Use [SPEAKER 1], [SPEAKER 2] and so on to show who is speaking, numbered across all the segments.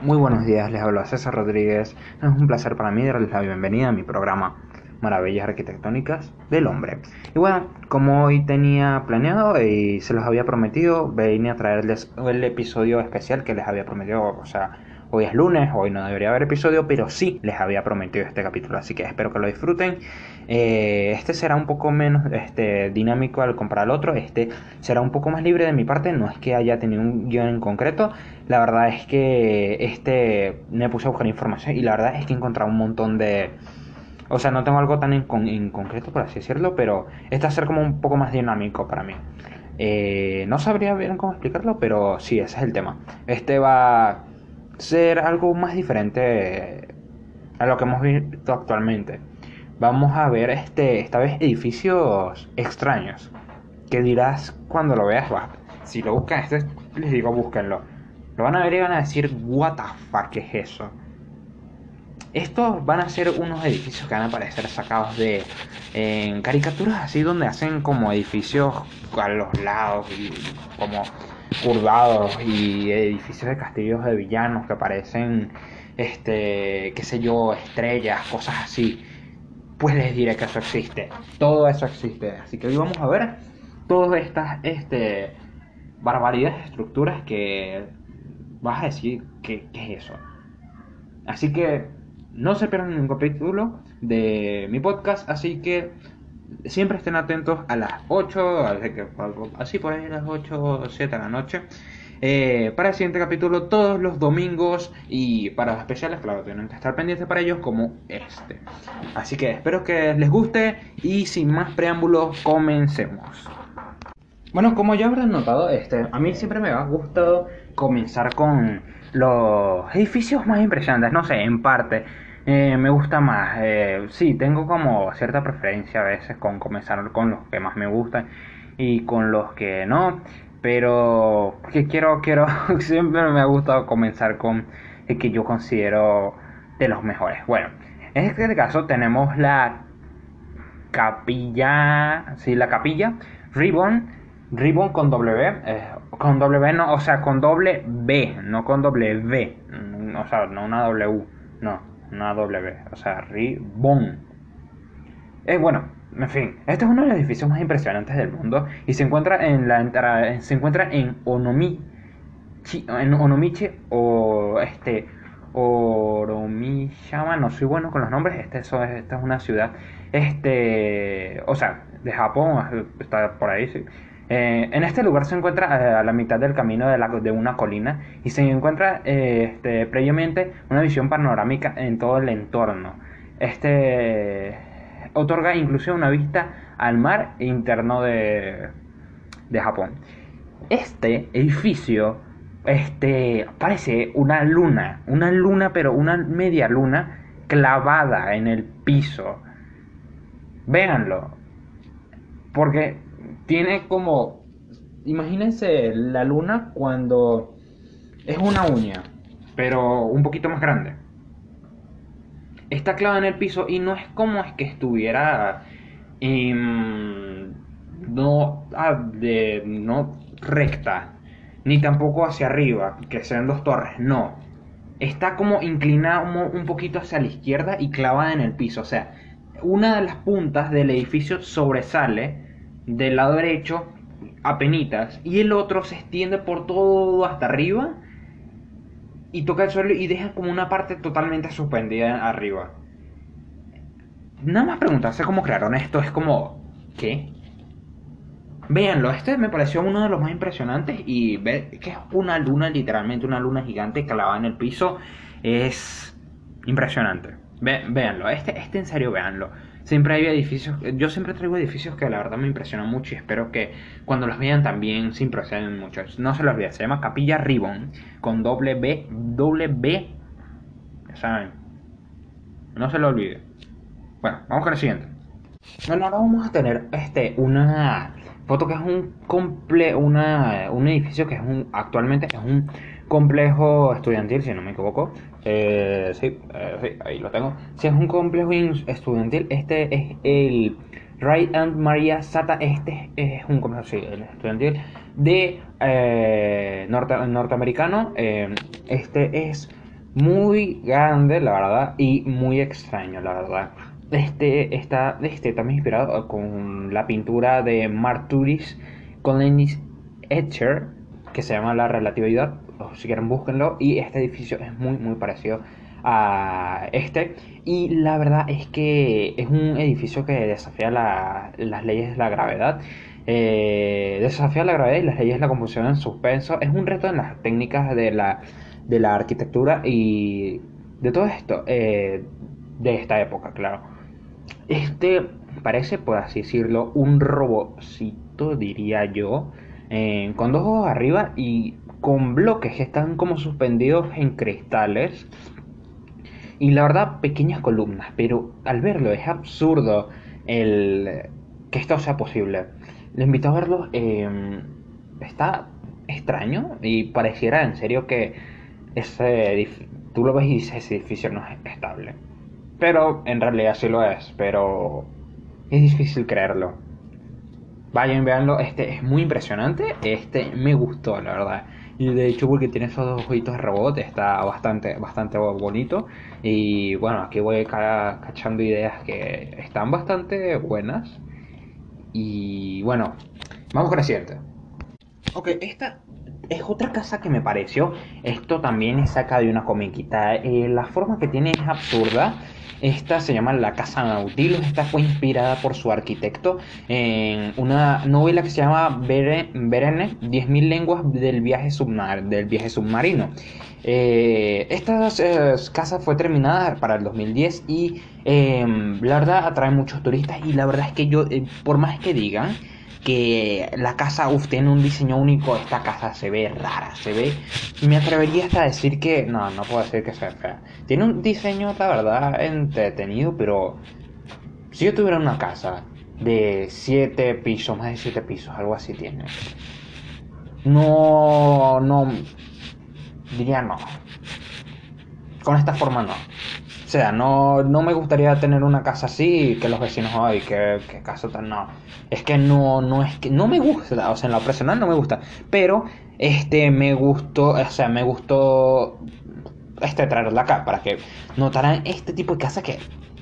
[SPEAKER 1] Muy buenos días, les hablo a César Rodríguez. Es un placer para mí darles la bienvenida a mi programa Maravillas Arquitectónicas del Hombre. Y bueno, como hoy tenía planeado y se los había prometido, venía a traerles el episodio especial que les había prometido, o sea, Hoy es lunes, hoy no debería haber episodio, pero sí les había prometido este capítulo, así que espero que lo disfruten. Eh, este será un poco menos este, dinámico al comprar el otro, este será un poco más libre de mi parte, no es que haya tenido un guion en concreto, la verdad es que este me puse a buscar información y la verdad es que he encontrado un montón de... O sea, no tengo algo tan en, concreto, por así decirlo, pero este va a ser como un poco más dinámico para mí. Eh, no sabría bien cómo explicarlo, pero sí, ese es el tema. Este va ser algo más diferente a lo que hemos visto actualmente. Vamos a ver este, esta vez edificios extraños. Que dirás cuando lo veas, va. Si lo buscan, este, les digo búsquenlo. Lo van a ver y van a decir, what the fuck, ¿qué es eso? Estos van a ser unos edificios que van a aparecer sacados de en caricaturas así donde hacen como edificios a los lados y como curvados y edificios de castillos de villanos que parecen, este, qué sé yo, estrellas, cosas así. Pues les diré que eso existe. Todo eso existe. Así que hoy vamos a ver todas estas este, barbaridades de estructuras que vas a decir que, es eso. Así que no se pierdan ningún capítulo de mi podcast. Así que siempre estén atentos a las 8, así por ahí a las 8 o 7 de la noche. Eh, para el siguiente capítulo todos los domingos y para los especiales, claro, tienen que estar pendientes para ellos como este. Así que espero que les guste y sin más preámbulos, comencemos. Bueno, como ya habrán notado, este, a mí siempre me ha gustado comenzar con los edificios más impresionantes, no sé, en parte. Eh, me gusta más. Eh, sí, tengo como cierta preferencia a veces con comenzar con los que más me gustan y con los que no. Pero que quiero, quiero, siempre me ha gustado comenzar con el que yo considero de los mejores. Bueno, en este caso tenemos la capilla, sí, la capilla Ribbon, Ribbon con W, eh, con W no, o sea, con doble B, no con doble V, o sea, no una W, no una W, o sea, Ribón. Eh, bueno, en fin, este es uno de los edificios más impresionantes del mundo y se encuentra en la se encuentra en Onomichi, en Onomichi o este Oromiyama, no soy bueno con los nombres, este, esta es una ciudad, este, o sea, de Japón, está por ahí, sí. Eh, en este lugar se encuentra eh, a la mitad del camino de, una colina y se encuentra eh, este, previamente una visión panorámica en todo el entorno. Este otorga incluso una vista al mar interno de, de Japón. Este edificio este, parece una luna, una luna pero una media luna clavada en el piso. Véanlo, porque tiene como, imagínense la luna cuando es una uña, pero un poquito más grande. Está clavada en el piso y no es como es que estuviera em, no, ah, de, no recta, ni tampoco hacia arriba, que sean dos torres, no. Está como inclinada un poquito hacia la izquierda y clavada en el piso. O sea, una de las puntas del edificio sobresale del lado derecho apenitas y el otro se extiende por todo hasta arriba y toca el suelo y deja como una parte totalmente suspendida arriba. Nada más preguntarse cómo crearon esto es como ¿qué? Véanlo, este me pareció uno de los más impresionantes y ver que es una luna, literalmente una luna gigante clavada en el piso, es impresionante. véanlo, este, este en serio, véanlo. Siempre hay edificios, yo siempre traigo edificios que la verdad me impresionan mucho y espero que cuando los vean también se impresionen mucho. No se los olviden, se llama Capilla Ribbon con doble B, B, ¿saben? No se lo olvide. Bueno, vamos con el siguiente. Bueno, ahora vamos a tener este una foto que es un comple una, un edificio que es un actualmente es un complejo estudiantil, si no me equivoco. Eh, sí, eh, sí, ahí lo tengo. Si es un complejo estudiantil, este es el Ray and Maria Sata. Este es un complejo estudiantil de eh, norte, norteamericano. este es muy grande, la verdad, y muy extraño, la verdad. Este está este, también inspirado con la pintura de Marturis Lennis Etcher, que se llama La Relatividad, si quieren búsquenlo, y este edificio es muy, muy parecido a este. Y la verdad es que es un edificio que desafía las leyes de la gravedad. Eh, desafía la gravedad y las leyes de la composición en suspenso. Es un reto en las técnicas de la, de la arquitectura y de todo esto, eh, de esta época, claro. Este parece, por así decirlo, un robocito, diría yo, eh, con dos ojos arriba y con bloques que están como suspendidos en cristales. Y la verdad, pequeñas columnas, pero al verlo es absurdo el que esto sea posible. Les invito a verlo. Em, está extraño y pareciera en serio que ese tú lo ves y dices ese edificio no es estable. Pero en realidad sí lo es, pero es difícil creerlo. Vayan, veanlo, este es muy impresionante, este me gustó, la verdad. Y de hecho porque tiene esos dos ojitos de robot, está bastante, bastante bonito. Y bueno, aquí voy cachando ideas que están bastante buenas. Y bueno, vamos con la siguiente. Ok, esta es otra casa que me pareció. Esto también es saca de una comiquita. Eh, la forma que tiene es absurda. Esta se llama La Casa Nautilus. Esta fue inspirada por su arquitecto en una novela que se llama Berene, 10.000 lenguas del viaje, submar del viaje submarino. Eh, esta eh, casa fue terminada para el 2010 y em, la verdad atrae muchos turistas y la verdad es que yo, eh, por más que digan, que la casa, uf, tiene un diseño único, esta casa se ve rara, se ve... Me atrevería hasta a decir que... No, no puedo decir que sea fea. Tiene un diseño, la verdad, entretenido, pero... Si yo tuviera una casa de 7 pisos, más de 7 pisos, algo así tiene. No, no... Diría no. Con esta forma no. O sea, no, no me gustaría tener una casa así que los vecinos, ay, que, que casa tan no. Es que no, no es que no me gusta, o sea, en lo personal no me gusta, pero este me gustó, o sea, me gustó este traerla acá para que notaran este tipo de casa que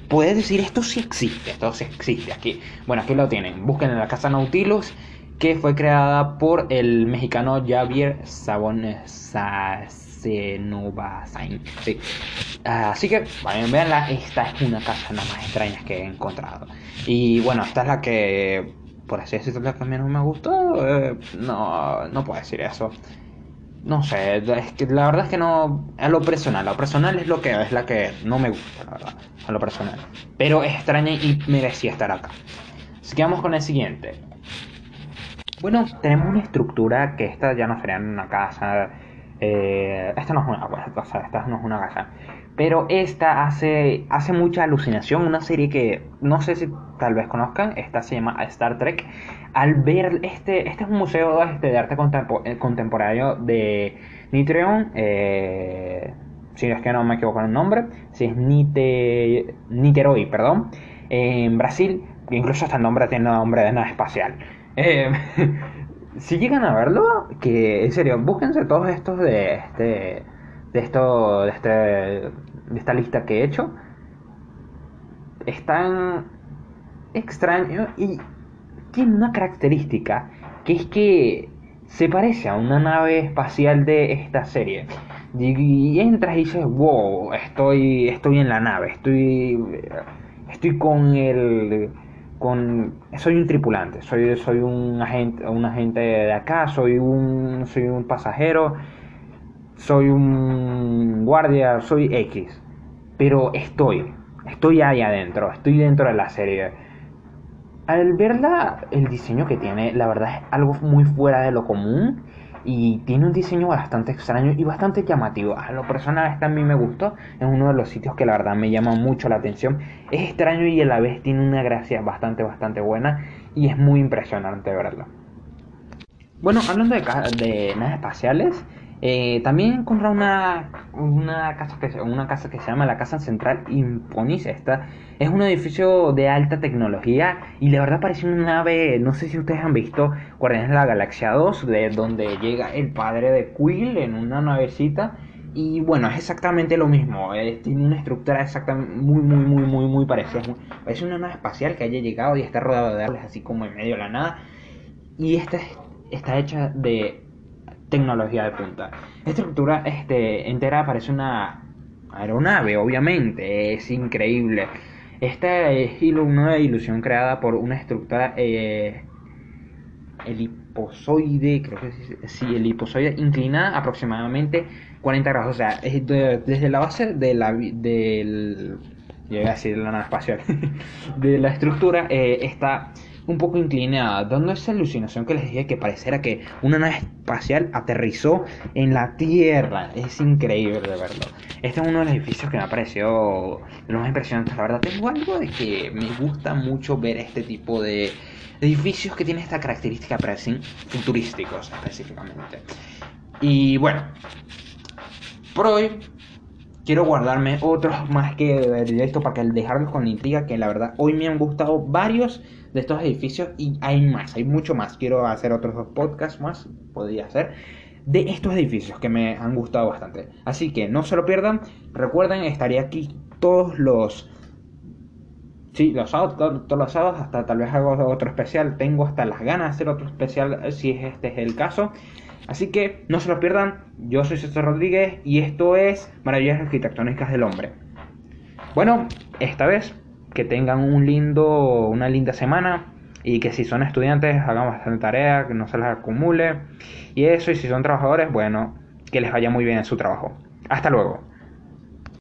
[SPEAKER 1] puede decir esto sí existe, esto sí existe aquí. Bueno, aquí lo tienen. Busquen en la casa Nautilus que fue creada por el mexicano Javier Sabones Sí. Así que, vayan, veanla. Esta es una casa de las más extrañas que he encontrado. Y bueno, esta es la que, por así decirlo, la que a no me gustó. Eh, no, no puedo decir eso. No sé, la verdad es que no. A lo personal, lo personal es lo que es la que no me gusta, la verdad. A lo personal. Pero es extraña y merecía estar acá. Así que vamos con el siguiente. Bueno, tenemos una estructura que esta ya no sería una casa eh, esta no es una casa, esta no es una casa. Pero esta hace, hace mucha alucinación. Una serie que no sé si tal vez conozcan. Esta se llama Star Trek. Al ver este, este es un museo este, de arte eh, contemporáneo de Nitreon. Eh, si es que no me equivoco en el nombre. Si es Nite, Niteroi, perdón. en Brasil. Incluso este nombre tiene nombre de nave espacial. Eh, si llegan a verlo, que en serio, búsquense todos estos de este de esto de este de esta lista que he hecho. Están extraños y tiene una característica que es que se parece a una nave espacial de esta serie. Y, entras y dices, wow, estoy, estoy en la nave, estoy, estoy con el con soy un tripulante, soy, soy un agente, un agente de acá, soy un soy un pasajero, soy un guardia, soy X. Pero estoy, estoy ahí adentro, estoy dentro de la serie. Al verla, el diseño que tiene, la verdad es algo muy fuera de lo común y tiene un diseño bastante extraño y bastante llamativo. A lo personal este a mí me gustó, es uno de los sitios que la verdad me llama mucho la atención. Es extraño y a la vez tiene una gracia bastante, bastante buena y es muy impresionante verlo. Bueno, hablando de, de naves espaciales, eh, también encontré una, una, casa que, una casa que se llama la Casa Central Imponis. Esta es un edificio de alta tecnología y la verdad parece una nave, no sé si ustedes han visto Guardianes de la Galaxia 2, de donde llega el padre de Quill en una navecita Y bueno, es exactamente lo mismo. eh, tiene una estructura exactamente muy, muy, muy, muy, muy parecida. Es, una nave espacial que haya llegado y está rodeado de árboles así como en medio de la nada. Y esta es- está hecha de tecnología de punta. Estructura este, entera parece una aeronave, obviamente. Es increíble. Esta es una ilusión creada por una estructura eh, creo que sí, sí, elipozoide, inclinada aproximadamente 40 grados. O sea, es de- desde la base de la, del. Yo a decir la nave espacial. de la estructura eh, está un poco inclinada, dando esa alucinación que les dije que pareciera que una nave espacial aterrizó en la Tierra. Es increíble de verlo. Este es uno de los edificios que me ha parecido los más impresionantes. La verdad, tengo algo de que me gusta mucho ver este tipo de edificios que tienen esta característica, parecen futurísticos específicamente. Y bueno, por hoy quiero guardarme otros más que de esto para que dejarlos con la intriga que la verdad hoy me han gustado varios de estos edificios y hay más, hay mucho más. Quiero hacer otros dos podcasts más, podría hacer, de estos edificios que me han gustado bastante. Así que no se lo pierdan. Recuerden, estaré aquí todos los... Sí, los sábados, to- todos los sábados, hasta tal vez hago otro especial. Tengo hasta las ganas de hacer otro especial eh, si este es el caso. Así que no se lo pierdan. Yo soy César Rodríguez y esto es Maravillas Arquitectónicas del Hombre. Bueno, esta vez que tengan un lindo, una linda semana y que si son estudiantes hagan bastante tarea, que no se les acumule y eso, y si son trabajadores, bueno, que les vaya muy bien en su trabajo. Hasta luego.